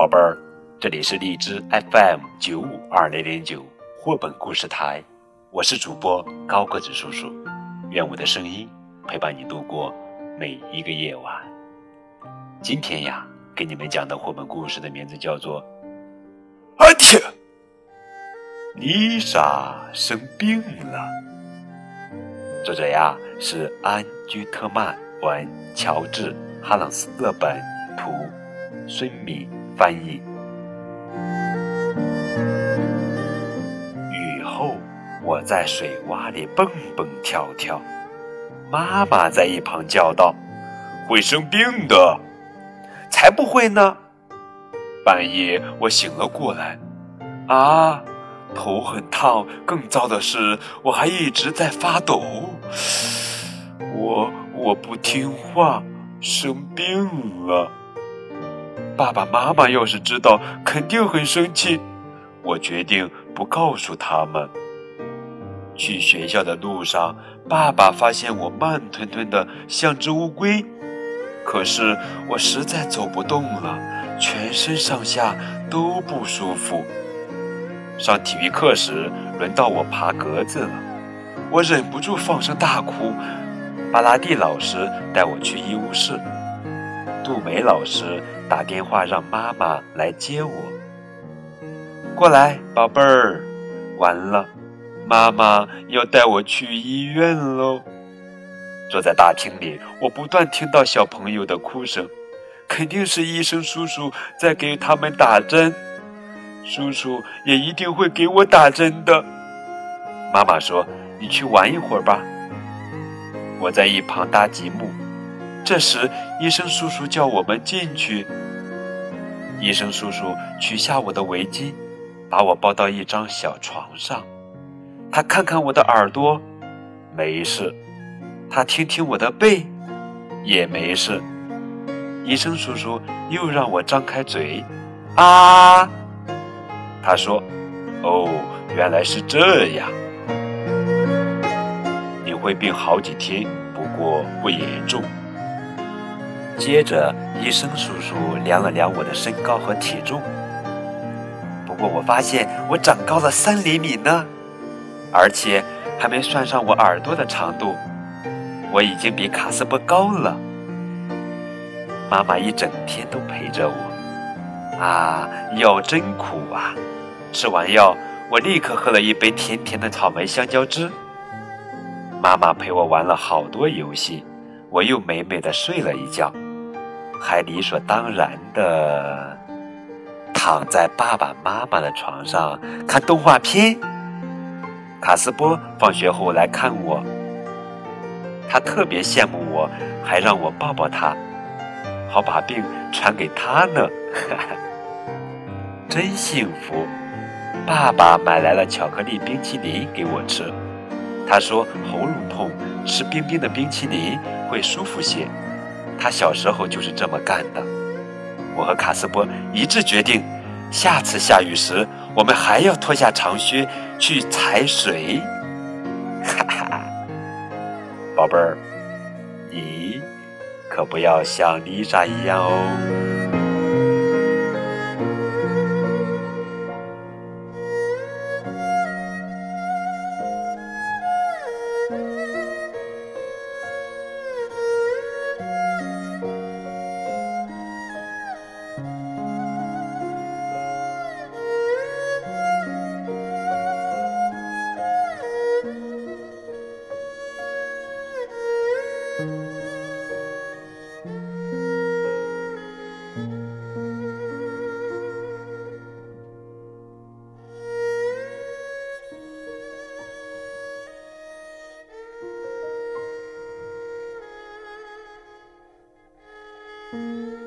宝贝儿，这里是荔枝 FM 九五二零零九绘本故事台，我是主播高个子叔叔，愿我的声音陪伴你度过每一个夜晚。今天呀，给你们讲的绘本故事的名字叫做《阿嚏，丽莎生病了》。作者呀是安居特曼文，乔治哈朗斯勒本图，孙敏。翻译。雨后，我在水洼里蹦蹦跳跳，妈妈在一旁叫道：“会生病的。”才不会呢！半夜我醒了过来，啊，头很烫，更糟的是，我还一直在发抖。我我不听话，生病了。爸爸妈妈要是知道，肯定很生气。我决定不告诉他们。去学校的路上，爸爸发现我慢吞吞的，像只乌龟。可是我实在走不动了，全身上下都不舒服。上体育课时，轮到我爬格子了，我忍不住放声大哭。巴拉蒂老师带我去医务室。杜梅老师打电话让妈妈来接我。过来，宝贝儿，完了，妈妈要带我去医院喽。坐在大厅里，我不断听到小朋友的哭声，肯定是医生叔叔在给他们打针。叔叔也一定会给我打针的。妈妈说：“你去玩一会儿吧。”我在一旁搭积木。这时，医生叔叔叫我们进去。医生叔叔取下我的围巾，把我抱到一张小床上。他看看我的耳朵，没事；他听听我的背，也没事。医生叔叔又让我张开嘴，啊！他说：“哦，原来是这样。你会病好几天，不过不严重。”接着，医生叔叔量了量我的身高和体重。不过，我发现我长高了三厘米呢，而且还没算上我耳朵的长度，我已经比卡斯波高了。妈妈一整天都陪着我，啊，药真苦啊！吃完药，我立刻喝了一杯甜甜的草莓香蕉汁。妈妈陪我玩了好多游戏，我又美美的睡了一觉。还理所当然的躺在爸爸妈妈的床上看动画片。卡斯波放学后来看我，他特别羡慕我，还让我抱抱他，好把病传给他呢。真幸福！爸爸买来了巧克力冰淇淋给我吃，他说喉咙痛，吃冰冰的冰淇淋会舒服些。他小时候就是这么干的。我和卡斯波一致决定，下次下雨时，我们还要脱下长靴去踩水。哈哈，宝贝儿，你可不要像丽莎一样哦。Música